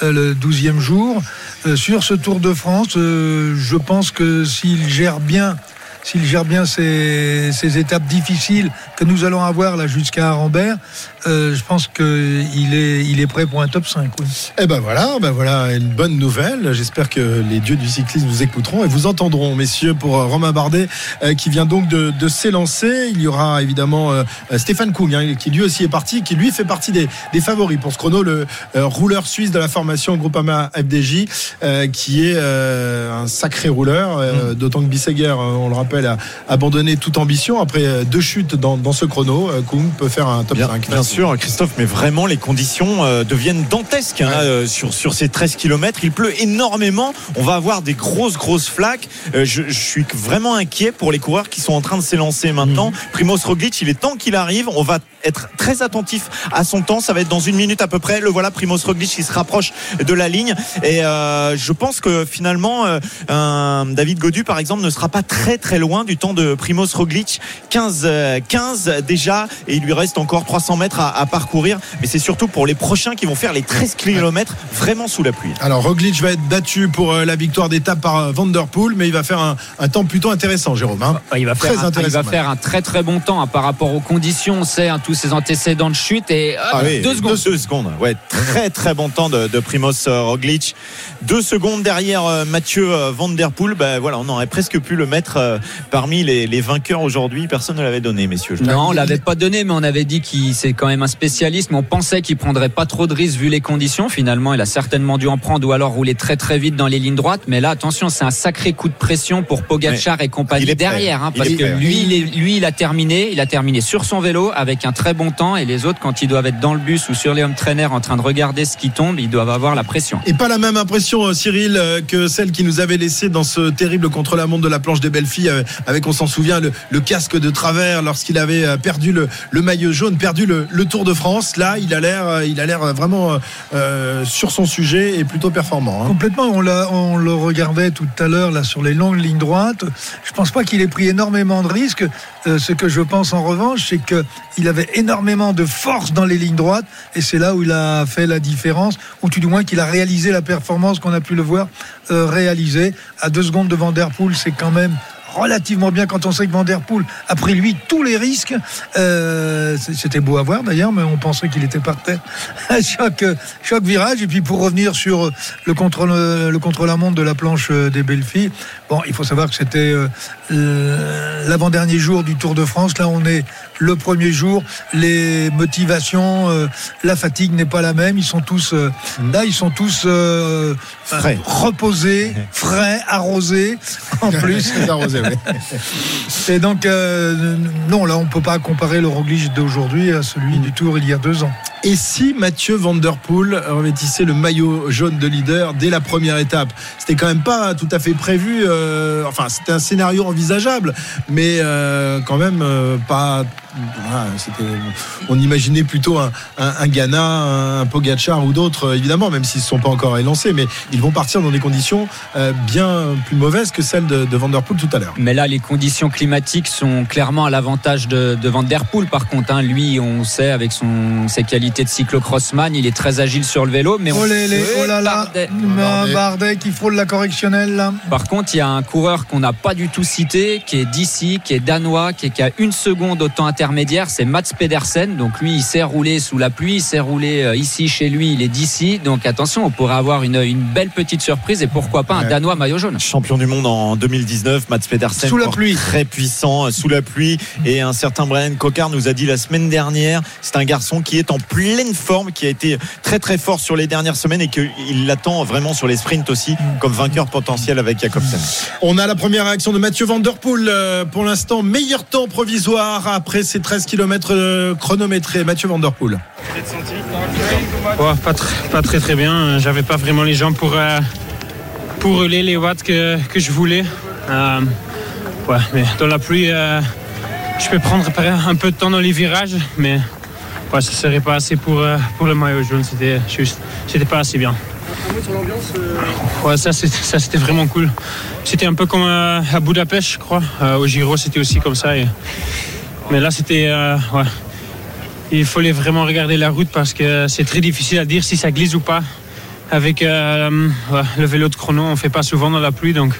le 12e jour. sur ce Tour de France, je pense que s'il gère bien ces, étapes difficiles que nous allons avoir jusqu'à Arambert, euh, je pense qu'il est, il est prêt pour un top 5. Oui. Eh ben voilà, ben voilà une bonne nouvelle. J'espère que les dieux du cyclisme vous écouteront et vous entendront, messieurs, pour euh, Romain Bardet euh, qui vient donc de, s'élancer. Il y aura évidemment Stéphane Kung hein, qui lui aussi est parti, qui lui fait partie des, favoris pour ce chrono, le rouleur suisse de la formation Groupama FDJ, qui est un sacré rouleur, mm. d'autant que Bisseguer, on le rappelle, a abandonné toute ambition après deux chutes dans, dans ce chrono. Koum peut faire un top Bien, 5. bien sûr, Christophe, mais vraiment les conditions euh, deviennent dantesques hein, euh, sur, sur ces 13 km. Il pleut énormément. On va avoir des grosses, grosses flaques. Euh, je, je suis vraiment inquiet pour les coureurs qui sont en train de s'élancer maintenant. Mhm. Primoz Roglic, il est temps qu'il arrive. On va être très attentif à son temps. Ça va être dans une minute à peu près. Le voilà, Primoz Roglic qui se rapproche de la ligne. Et euh, je pense que finalement, euh, un David Godu, par exemple, ne sera pas très très loin du temps de Primoz Roglic. 15, euh, 15 déjà, et il lui reste encore 300 mètres à, à parcourir. Mais c'est surtout pour les prochains qui vont faire les 13 km vraiment sous la pluie. Alors Roglic va être battu pour euh, la victoire d'étape par euh, Van Der Poel, mais il va faire un, un temps plutôt intéressant, Jérôme. hein. Il va, Très faire un, il va faire un très très bon temps hein, par rapport aux conditions. On sait hein, tous ses antécédents de chute et hop, Ah oui, deux secondes. Deux secondes. Ouais, très très bon temps de, de Primoz euh, Roglic. Deux secondes derrière euh, Mathieu euh, Van Der Poel. Ben voilà, on aurait presque pu le mettre parmi les, les vainqueurs aujourd'hui. Personne ne l'avait donné, messieurs. Non, on l'avait pas donné, mais on avait dit qu'il c'est quand même un spécialiste. Mais on pensait qu'il prendrait pas trop de risques vu les conditions. Finalement, il a certainement dû en prendre ou alors rouler très très vite dans les lignes droites. Mais là, attention, c'est un sacré coup de pression pour Pogacar et compagnie derrière, hein, parce que lui, il est- lui, il a terminé, il a terminé sur son vélo avec un très bon temps, et les autres, quand ils doivent être dans le bus ou sur les home trainers en train de regarder ce qui tombe, ils doivent avoir la pression. Et pas la même impression, euh, Cyril, euh, que celle qui nous avait laissé dans ce terrible contre-la-montre de la planche des belles filles, euh, avec, on s'en souvient, le, le casque de travers lorsqu'il avait perdu le, le maillot jaune, perdu le, le Tour de France. Là, il a l'air, il a l'air vraiment euh, sur son sujet et plutôt performant. hein. Complètement, on, l'a- on le regardait tout à l'heure là sur les longues lignes droites. Je pense pas qu'il ait pris énormément de risques. Euh, ce que je pense en revanche, c'est qu'il avait énormément de force dans les lignes droites et c'est là où il a fait la différence, ou tout du moins qu'il a réalisé la performance qu'on a pu le voir euh, réaliser. À deux secondes de Van c'est quand même relativement bien quand on sait que Van a pris lui tous les risques. Euh, C'était beau à voir d'ailleurs, mais on pensait qu'il était par terre à chaque, chaque virage. Et puis pour revenir sur le contrôle, le contrôle à montre de la planche euh, des belles bon, il faut savoir que c'était euh, euh, l'avant-dernier jour du Tour de France. Là, on est le premier jour. Les motivations, euh, la fatigue n'est pas la même. Ils sont tous euh, là, ils sont tous euh, Frais. reposés, frais, arrosés en plus. Très arrosé, oui. Et donc, euh, non, là, on peut pas comparer le Roglic d'aujourd'hui à celui du Tour il y a deux ans. Et si Mathieu Van Der Poel revêtissait le maillot jaune de leader dès la première étape? C'était quand même pas tout à fait prévu. euh, enfin, c'était un scénario envisageable, mais euh, quand même euh, pas. Voilà, on imaginait plutôt un, un, un Ghana, un Pogacar ou d'autres, euh, évidemment, même s'ils ne se sont pas encore élancés, mais ils vont partir dans des conditions euh, bien plus mauvaises que celles de, de Van Der Poel tout à l'heure. Mais là, les conditions climatiques sont clairement à l'avantage de, de Van Der Poel. Par contre, hein, lui, on sait avec son, ses qualités de cyclocrossman, il est très agile sur le vélo. Mais on Oh, les, les, oh là là, Bardet. Bardet. Bardet qui frôle la correctionnelle là. Par contre, il y a un coureur qu'on n'a pas du tout cité, qui est d'ici, qui est danois, qui est qui a une seconde au temps intermédiaire, c'est Mats Pedersen. Donc lui, il sait rouler sous la pluie, il sait rouler euh, ici chez lui, il est d'ici. Donc attention, on pourrait avoir une, une belle petite surprise et pourquoi pas un Ouais. danois maillot jaune. Champion du monde en 2019, Mats Pedersen. Sous la pluie. Très puissant, euh, sous la pluie. Et un certain Brian Cocard nous a dit la semaine dernière, c'est un garçon qui est en pleine forme, qui a été très très fort sur les dernières semaines et qu'il l'attend vraiment sur les sprints aussi, comme vainqueur potentiel avec Jacobsen. On a la première réaction de Mathieu Van Der Poel. euh, Pour l'instant, meilleur temps provisoire après ces 13 km chronométrés. Mathieu Van Der Poel. Ouais, pas, tr- pas très très bien. J'avais pas vraiment les jambes pour, euh, les watts que, que je voulais. Euh, ouais, mais dans la pluie, euh, je peux prendre un peu de temps dans les virages, mais ouais, ça serait pas assez pour, euh, pour le maillot jaune. C'était juste, c'était pas assez bien. Ouais, ça c'était vraiment cool. C'était un peu comme euh, à Budapest, je crois. Euh, au Giro, c'était aussi comme ça. Mais là, c'était euh, ouais, il fallait vraiment regarder la route parce que c'est très difficile à dire si ça glisse ou pas. Avec euh, ouais, le vélo de chrono, on fait pas souvent dans la pluie, donc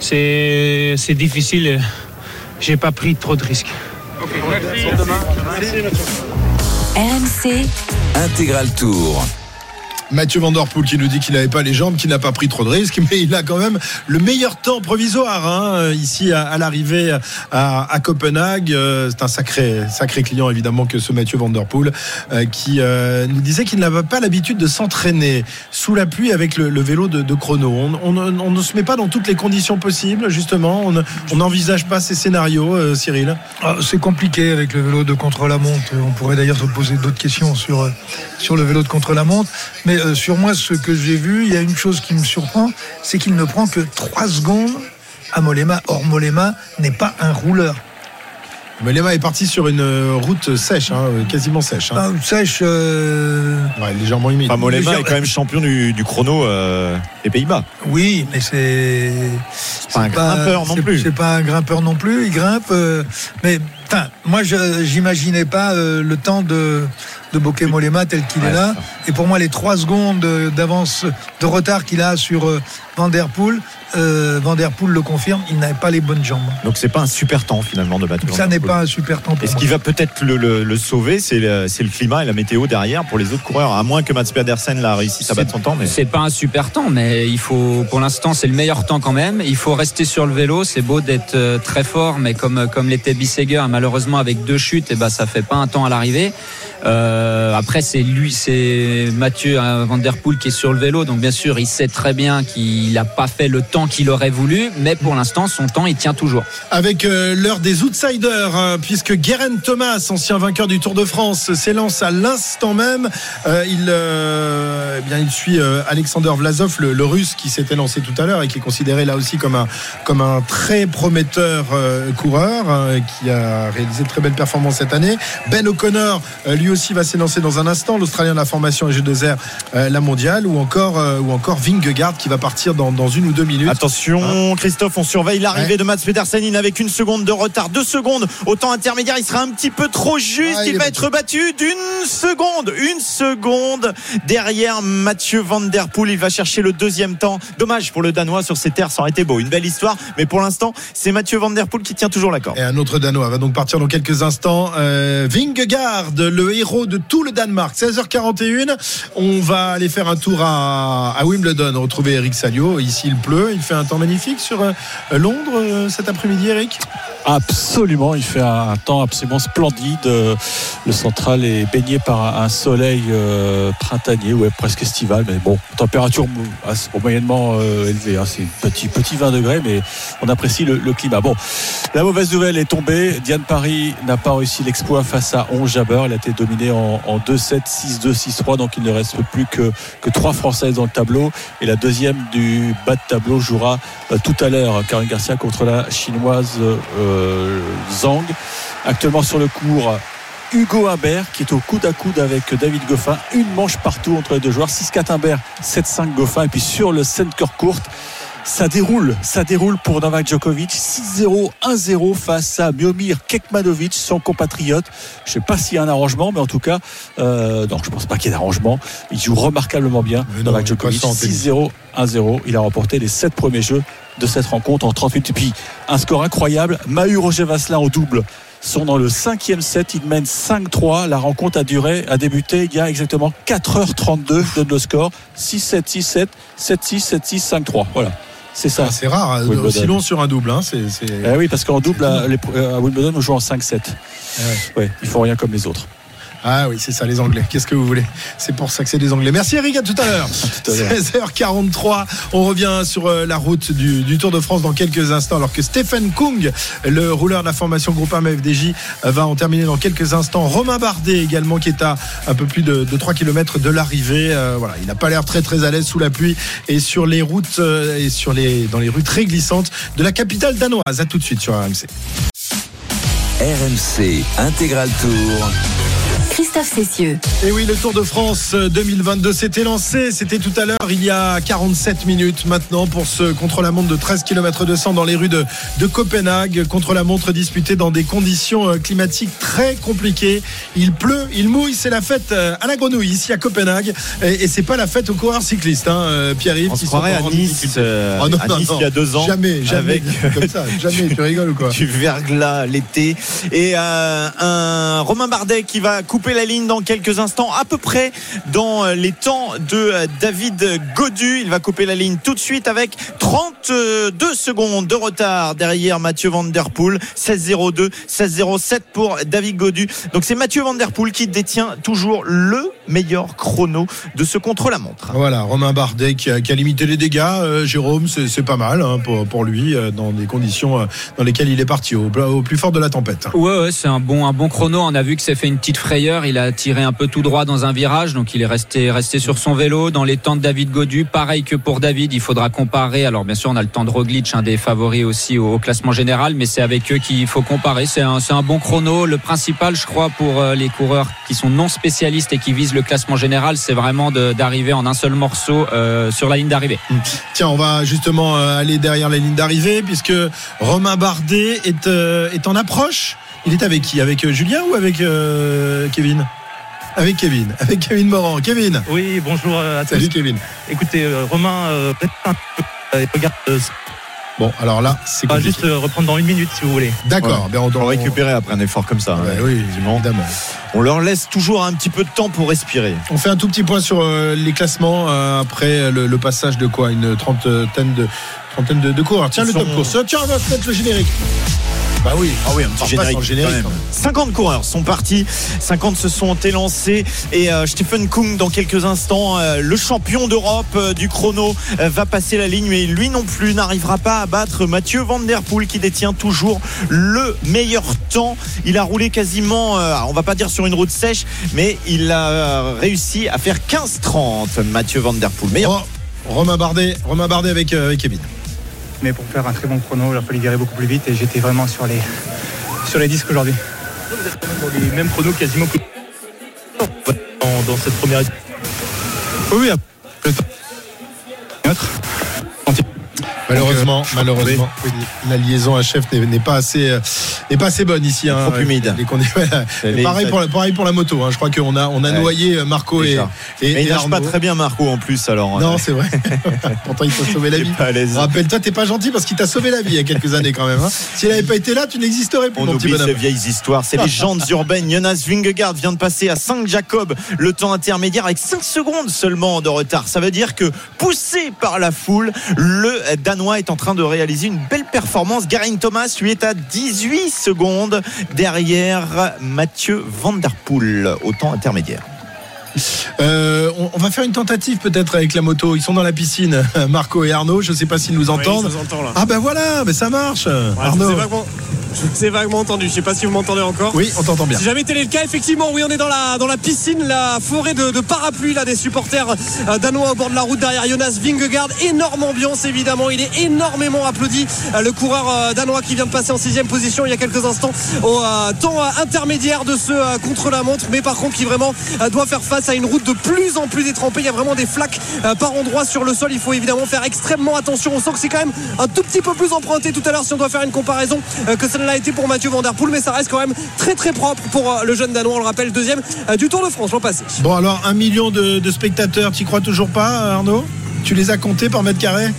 c'est c'est difficile. et J'ai pas pris trop de risques. RMC, Intégral Tour. Mathieu Van Der Poel qui nous dit qu'il n'avait pas les jambes, qu'il n'a pas pris trop de risques, mais il a quand même le meilleur temps provisoire hein, ici à, l'arrivée à, Copenhague. Euh, c'est un sacré, sacré client évidemment que ce Mathieu Van euh, qui euh, nous disait qu'il n'avait pas l'habitude de s'entraîner sous la pluie avec le, vélo de, chrono. On, ne se met pas dans toutes les conditions possibles, justement. On n'envisage pas ces scénarios, euh, Cyril. Ah, c'est compliqué avec le vélo de contre-la-montre. On pourrait d'ailleurs se poser d'autres questions sur, sur le vélo de contre-la-montre. Mais euh, sur moi, ce que j'ai vu, il y a une chose qui me surprend, c'est qu'il ne prend que 3 secondes à Mollema. Or, Mollema n'est pas un rouleur. Mollema est parti sur une route sèche, hein, quasiment sèche. Hein. Ah, sèche. Euh... Ouais, légèrement humide. Enfin, Mollema Légère... est quand même champion du, du chrono euh, des Pays-Bas. Oui, mais c'est. C'est pas un grimpeur non plus. C'est pas un grimpeur non plus. Il grimpe. Euh, mais enfin, moi, je j'imaginais pas euh, le temps de de Bokeh Mollema tel qu'il ouais, est là. Et pour moi, les trois secondes d'avance, de retard qu'il a sur euh, Van Der Poel, euh, Van Der Poel le confirme, il n'avait pas les bonnes jambes. Donc c'est pas un super temps finalement de battre. Ça n'est pas un super temps. Et ce qui va peut-être le, le, le, sauver, c'est le, le, climat et la météo derrière pour les autres coureurs. À moins que Mats Pedersen l'a réussi à battre son temps. Mais... C'est pas un super temps, mais il faut, pour l'instant, c'est le meilleur temps quand même. Il faut rester sur le vélo. C'est beau d'être euh, très fort, mais comme comme l'était Bissegger, malheureusement avec deux chutes, et ben ça fait pas un temps à l'arrivée. Euh, après, c'est lui, c'est Mathieu Van Der Poel qui est sur le vélo. Donc, bien sûr, il sait très bien qu'il n'a pas fait le temps qu'il aurait voulu. Mais pour l'instant, son temps, il tient toujours. Avec euh, l'heure des outsiders, hein, puisque Guerin Thomas, ancien vainqueur du Tour de France, s'élance à l'instant même. Euh, il, eh bien, il suit Alexander Vlasov, le, russe qui s'était lancé tout à l'heure et qui est considéré là aussi comme un, comme un très prometteur coureur hein, qui a réalisé de très belles performances cette année. Ben O'Connor, lui aussi va s'élancer dans un instant. L'Australien de la formation G2R, euh, la mondiale, ou encore, euh, ou encore Vingegaard qui va partir dans, dans, une ou deux minutes. Attention, hein Christophe, on surveille l'arrivée ouais. de Mats Pedersen. Il n'avait qu'une seconde de retard, deux secondes au temps intermédiaire. Il sera un petit peu trop juste. Ah, il, il, va être battu d'une seconde, une seconde derrière Mathieu Van Der Poel. Il va chercher le deuxième temps. Dommage pour le Danois sur ces terres, ça aurait été beau. Une belle histoire, mais pour l'instant, c'est Mathieu Van Der Poel qui tient toujours la corde. Et un autre Danois va donc partir dans quelques instants. Euh, Vingegaard, le héros de tout le Danemark. 16h41, on va aller faire un tour à, à Wimbledon, retrouver Eric Ici, il pleut, il fait un temps magnifique sur euh, Londres euh, cet après-midi, Eric Absolument, il fait un, temps absolument splendide. Le central est baigné par un soleil euh, printanier, ouais, presque estival, mais bon, température moyennement euh, élevée. Hein. C'est petit, petit 20 degrés, mais on apprécie le, climat. Bon, la mauvaise nouvelle est tombée. Diane Paris n'a pas réussi l'exploit face à 11 Jabber. Elle a été dominée en, en 2-7, 6-2, 6-3, donc il ne reste plus que, que 3 Françaises dans le tableau. Et la deuxième du bas de tableau jouera euh, tout à l'heure, Caroline Garcia contre la chinoise. Euh, Zhang. Actuellement sur le cours, Hugo Humbert qui est au coude à coude avec David Goffin. Une manche partout entre les deux joueurs. 6-4 Humbert, 7-5 Goffin. Et puis sur le center courte, ça déroule, ça déroule pour Novak Djokovic. 6-0, 1-0 face à Miomir Kekmanovic, son compatriote. Je ne sais pas s'il y a un arrangement, mais en tout cas, euh, non, je ne pense pas qu'il y ait d'arrangement. Il joue remarquablement bien, mais Novak non, Djokovic. 6-0, 1-0. Il a remporté les 7 premiers jeux de cette rencontre en 30 minutes. Et puis, un score incroyable. Mahu Roger Vasselin au double sont dans le cinquième set. Ils mènent 5-3. La rencontre a duré, a débuté il y a exactement 4h32 de nos scores. 6-7, 6-7, 7-6, 7-6, 5-3. Voilà. C'est ça. Ah, c'est rare, hein, aussi long sur un double. Hein. C'est. Eh oui, parce qu'en double, à, à, Wimbledon, on joue en 5-7. Ouais. ouais, ils font rien comme les autres. Ah oui, c'est ça, les Anglais. Qu'est-ce que vous voulez? C'est pour ça que c'est des Anglais. Merci Eric, à tout à l'heure. 16h43, on revient sur la route du, du, Tour de France dans quelques instants, alors que Stephen Kung, le rouleur de la formation groupe 1 FDJ, va en terminer dans quelques instants. Romain Bardet également, qui est à un peu plus de, de 3 km de l'arrivée. Euh, voilà, il n'a pas l'air très très à l'aise sous la pluie et sur les routes euh, et sur les, dans les rues très glissantes de la capitale danoise. À tout de suite sur RMC. RMC Intégral Tour. Christophe Cessieux. Et oui, le Tour de France 2022 s'était lancé. C'était tout à l'heure, il y a 47 minutes maintenant, pour ce contre-la-montre de 13 km 200 dans les rues de, de Copenhague. Contre-la-montre disputé dans des conditions climatiques très compliquées. Il pleut, il mouille. C'est la fête à la grenouille ici à Copenhague. Et, et c'est pas la fête aux coureurs cyclistes, hein, Pierre-Yves. On se croirait à Nice, euh, oh non, à non, nice non. il y a deux ans. Jamais, jamais. Avec comme ça. Jamais, tu rigoles ou quoi Du verglas l'été. Et euh, un Romain Bardet qui va couper la ligne dans quelques instants, à peu près dans les temps de euh, David Godu. Il va couper la ligne tout de suite avec 32 secondes de retard derrière Mathieu Van Der Poel. 16-02, 16-07 pour David Godu. Donc c'est Mathieu Van Der Poel qui détient toujours le meilleur chrono de ce contre-la-montre. Voilà, Romain Bardet qui a, qui a limité les dégâts. Euh, Jérôme, c'est pas mal hein, pour, pour lui euh, dans des conditions euh, dans lesquelles il est parti au, au plus fort de la tempête. Ouais, ouais, c'est un bon, un bon chrono. On a vu que s'est fait une petite frayeur. Il a tiré un peu tout droit dans un virage, donc il est resté, resté sur son vélo dans les temps de David Godu. Pareil que pour David, il faudra comparer. Alors bien sûr, on a le temps de Roglic, un des favoris aussi au, classement général, mais c'est avec eux qu'il faut comparer. C'est un, un bon chrono. Le principal, je crois, pour euh, les coureurs qui sont non spécialistes et qui visent le classement général, c'est vraiment d'arriver en un seul morceau euh, sur la ligne d'arrivée. Tiens, on va justement euh, aller derrière la ligne d'arrivée puisque Romain Bardet est, est en approche. Il est avec qui Avec euh, Julien ou avec euh, Kevin? Avec Kevin, avec Kevin Morand. Kevin Oui, bonjour à tous. Salut Kevin. Écoutez, euh, Romain, euh, peut-être un peu, euh, regarde, euh, Bon, alors là, c'est on va juste euh, reprendre dans une minute si vous voulez. D'accord, Ouais. ben on On doit va récupérer après un effort comme ça. Ouais, hein, oui, évidemment. On leur laisse toujours un petit peu de temps pour respirer. On fait un tout petit point sur euh, les classements euh, après le, le passage de quoi? Une trentaine de, trentaine de, de coureurs. Tiens, Ils le sont- top course. Tiens, on va se mettre le générique. Bah oui, Ah oui, un petit générique. sans le générique, quand même. quand même. 50 coureurs sont partis, 50 se sont élancés et euh, Stephen Kung dans quelques instants, euh, le champion d'Europe euh, du chrono, va passer la ligne mais lui non plus n'arrivera pas à battre Mathieu Van Der Poel qui détient toujours le meilleur temps. Il a roulé quasiment, on va pas dire sur une route sèche, mais il a réussi à faire 15-30 Mathieu Van Der Poel. Meilleur Ro- Romain Bardet, Romain Bardet avec, avec Kevin. Mais pour faire un très bon chrono, il a fallu virer beaucoup plus vite et j'étais vraiment sur les, sur les disques aujourd'hui. Vous êtes dans les mêmes chronos quasiment que dans, dans cette première étape. Oui, oui. Malheureusement, euh, malheureusement, la liaison à chef n'est n'est pas assez, euh, n'est pas assez bonne ici. hein. Trop humide. Les pareil pour la, pareil pour la moto. hein. Je crois qu'on a, on a Ouais. noyé euh, Marco et, Déjà. et, Mais il nage pas très bien Marco en plus alors. Non, euh, c'est vrai. Pourtant, il t'a sauvé la vie. Rappelle-toi, t'es pas gentil parce qu'il t'a sauvé la vie il y a quelques années quand même. hein. S'il avait pas été là, tu n'existerais plus, On mon petit oublie ces vieilles histoires, ces légendes urbaines. Jonas Vingegaard vient de passer à 5 Jacob, le temps intermédiaire avec 5 secondes seulement de retard. Ça veut dire que poussé par la foule, le Danois est en train de réaliser une belle performance. Geraint Thomas lui est à 18 secondes derrière Mathieu Van Der Poel au temps intermédiaire. Euh, on, on va faire une tentative peut-être avec la moto. Ils sont dans la piscine, Marco et Arnaud. Je sais pas s'ils nous entendent. Oui, là. ah ben voilà, mais ça marche. Ouais, Arnaud. vaguement- je vous ai vaguement entendu. Je sais pas si vous m'entendez encore. Oui, on t'entend bien. Si jamais tel est le cas, effectivement, oui, on est dans la, dans la piscine, la forêt de, de parapluies là, des supporters euh, danois au bord de la route derrière Jonas Vingegaard. Énorme ambiance, évidemment. Il est énormément applaudi. euh, le coureur danois qui vient de passer en sixième position il y a quelques instants au temps intermédiaire de ce contre-la-montre. Mais par contre, qui vraiment doit faire face à une route de plus en plus étrempée. Il y a vraiment des flaques euh, par endroits sur le sol. Il faut évidemment faire extrêmement attention. On sent que c'est quand même un tout petit peu plus emprunté tout à l'heure si on doit faire une comparaison euh, que ça ne l'a été pour Mathieu Van Der Poel. Mais ça reste quand même très très propre pour euh, le jeune Danois. On le rappelle, deuxième du Tour de France l'an passé. Bon alors, un million de, spectateurs, t'y crois toujours pas, Arnaud? Tu les as comptés par mètre carré?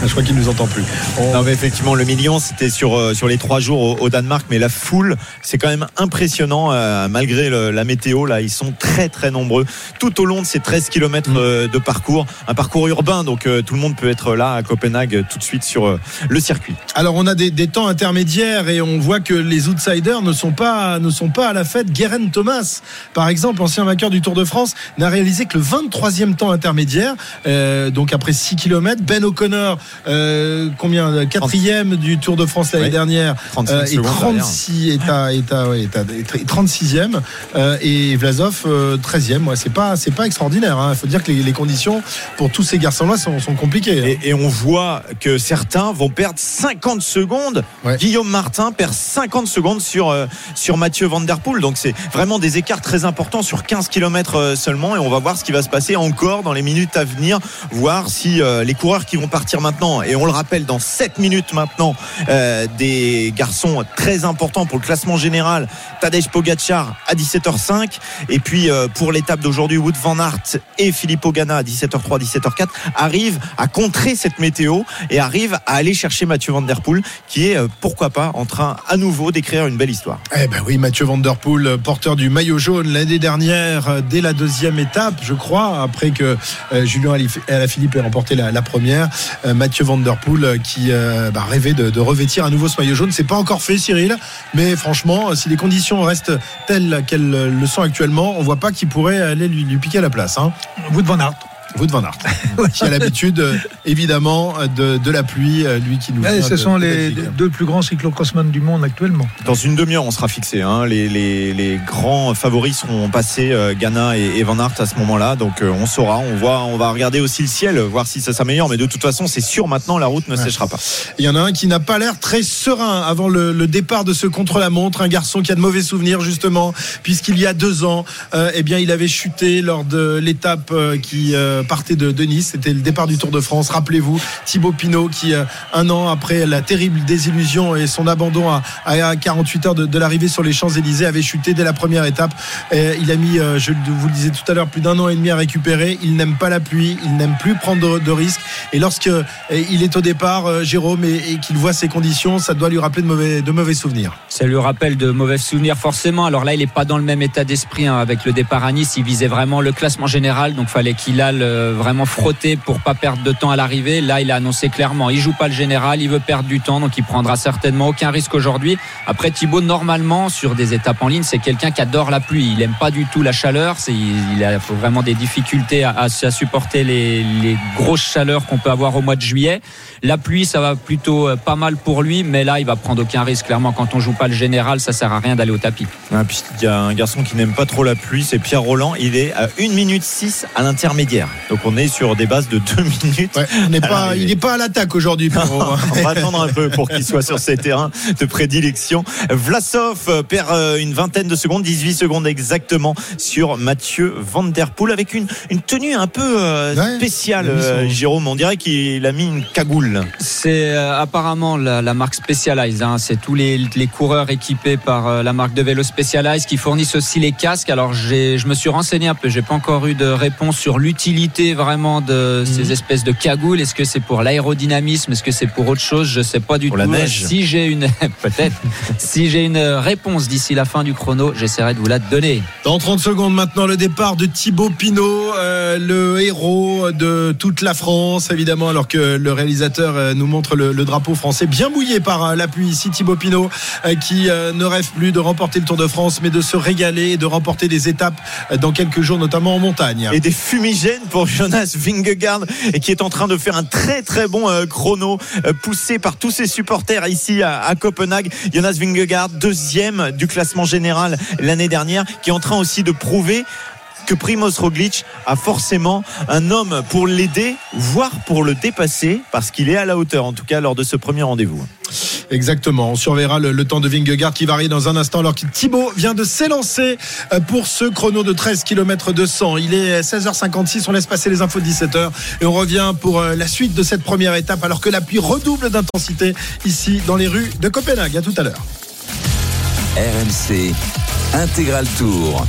Je crois qu'il nous entend plus. On- Non mais effectivement le million c'était sur euh, sur les trois jours au, au Danemark mais la foule c'est quand même impressionnant euh, malgré le- la météo là ils sont très très nombreux tout au long de ces 13 km de parcours un parcours urbain donc euh, tout le monde peut être là à Copenhague euh, tout de suite sur euh, le circuit Alors on a des, des temps intermédiaires et on voit que les outsiders ne sont pas ne sont pas à la fête. Guerin Thomas, par exemple, ancien vainqueur du Tour de France, n'a réalisé que le 23e temps intermédiaire. Euh, donc après 6 km, Ben O'Connor, euh, combien quatrième du Tour de France l'année Oui. dernière 35 euh, et 36 est à, est à, ouais, est à- est 36e euh, et Vlasov euh, 13e. Ouais, c'est pas c'est pas extraordinaire. hein. Il faut dire que les, les conditions pour tous ces garçons-là sont, sont compliquées. hein. et, et on voit que certains vont perdre 50 secondes Ouais. Guillaume Martin perd 50 secondes sur euh, sur Mathieu Van Der Poel donc c'est vraiment des écarts très importants sur 15 km seulement et on va voir ce qui va se passer encore dans les minutes à venir voir si euh, les coureurs qui vont partir maintenant et on le rappelle dans 7 minutes maintenant, euh, des garçons très importants pour le classement général. Tadej Pogacar à 17h05. Et puis euh, pour l'étape d'aujourd'hui, Wood Van Aert et Filippo Ganna à 17h03, 17h04 arrivent à contrer cette météo et arrivent à aller chercher Mathieu Van Der Poel qui est euh, pourquoi pas en train à nouveau d'écrire une belle histoire. Eh ben oui, Mathieu Van Der Poel, porteur du maillot jaune l'année dernière, dès la deuxième étape, je crois, après que Julien Alaphilippe ait remporté la, première. Mathieu Van Der Poel euh, qui euh, bah, rêvait de, revêtir à nouveau ce maillot jaune. C'est pas encore fait, Cyril, mais franchement, euh, si les conditions restent telles qu'elles le sont actuellement, on voit pas qui pourrait aller lui, piquer la place. Hein. Wood Van Aert, qui a l'habitude, euh, évidemment, de, de la pluie, euh, lui qui nous. Ouais, ce de- sont de les deux plus grands cyclocrossman du monde actuellement. Dans une demi-heure, on sera fixé. hein. Les, les- les grands favoris seront passés, euh, Ghana et, et Van Aert à ce moment-là. Donc euh, on saura, on voit, on va regarder aussi le ciel, voir si ça s'améliore. Mais de toute façon, c'est sûr maintenant, la route ne séchera pas. Il y en a un qui n'a pas l'air très serein avant le, le départ de ce contre-la-montre. Un garçon qui a de mauvais souvenirs, justement, puisqu'il y a deux ans, euh, eh bien, il avait chuté lors de l'étape euh, qui euh, partait de, Nice. C'était le départ du Tour de France. Rappelez-vous, Thibaut Pinot, qui, euh, un an après la terrible désillusion et son abandon à, à 48 heures de, l'arrivée sur les Champs-Élysées, avait chuté dès la première étape. Il a mis, euh, je vous le disais tout à l'heure, plus d'un an et demi à récupérer. Il n'aime pas la pluie, il n'aime plus prendre de, risques. Et lorsque euh, il est au départ, euh, Jérôme, et, et qu'il voit ces conditions, ça doit lui rappeler de mauvais, de mauvais souvenirs. Ça lui rappelle de mauvais souvenirs forcément. Alors là, il n'est pas dans le même état d'esprit hein. avec le départ à Nice. Il visait vraiment le classement général, donc fallait qu'il aille euh, vraiment frotter pour pas perdre de temps à l'arrivée. Là, il a annoncé clairement, il joue pas le général, il veut perdre du temps, donc il prendra certainement aucun risque aujourd'hui. Après Thibaut, normalement sur des étapes en ligne, c'est quelqu'un qui adore la pluie. Il aime pas du tout la chaleur. Il a vraiment des difficultés à, supporter les, grosses chaleurs qu'on peut avoir au mois de juillet. La pluie, ça va plutôt euh, pas mal pour lui, mais là, il va prendre aucun risque. Clairement, quand on joue pas le général, ça sert à rien d'aller au tapis. Puis il y a un garçon qui n'aime pas trop la pluie, c'est Pierre Roland. Il est à 1 minute 6 à l'intermédiaire. Donc on est sur des bases de 2 minutes. Ouais, on pas, il n'est pas à l'attaque aujourd'hui. On va attendre un peu pour qu'il soit sur ses terrains de prédilection. Vlasov perd euh, une vingtaine de secondes, 18 secondes exactement sur Mathieu Van Der Poel avec une, une tenue un peu euh, Ouais, spéciale, son- euh, Jérôme. On dirait qu'il a mis une cagoule. C'est euh, apparemment la, la marque Specialized. hein. C'est tous les, les coureurs équipés par euh, la marque de vélo Specialized qui fournissent aussi les casques. Alors je me suis renseigné un peu. J'ai pas encore eu de réponse sur l'utilité vraiment de ces espèces de cagoules. Est-ce que c'est pour l'aérodynamisme? Est-ce que c'est pour autre chose? Je sais pas du Pour tout. la neige. Si j'ai une peut-être, si j'ai une réponse d'ici la fin du chrono, j'essaierai de vous la donner. Dans 30 secondes maintenant, le départ de Thibaut Pinot, euh, le héros de toute la France, évidemment, alors que le réalisateur euh, nous montre le, le drapeau français bien mouillé par euh, la pluie ici. Thibaut Pinot euh, qui euh, ne rêve plus de remporter le Tour de France, mais de se régaler et de remporter des étapes euh, dans quelques jours, notamment en montagne. Et des fumigènes pour Jonas Vingegaard et qui est en train de faire un très très bon euh, chrono euh, poussé par tous ses supporters ici à, à Copenhague. Jonas Vingegaard, deuxième du classement général l'année dernière, qui est en train aussi de prouver que Primoz Roglic a forcément un homme pour l'aider, voire pour le dépasser, parce qu'il est à la hauteur, en tout cas lors de ce premier rendez-vous. Exactement. On surveillera le, le temps de Vingegaard qui varie dans un instant alors que Thibaut vient de s'élancer euh, pour ce chrono de 13 km 200. Il est 16h56. On laisse passer les infos de 17h et on revient pour euh, la suite de cette première étape alors que la pluie redouble d'intensité ici dans les rues de Copenhague. À tout à l'heure. RMC Intégral Tour.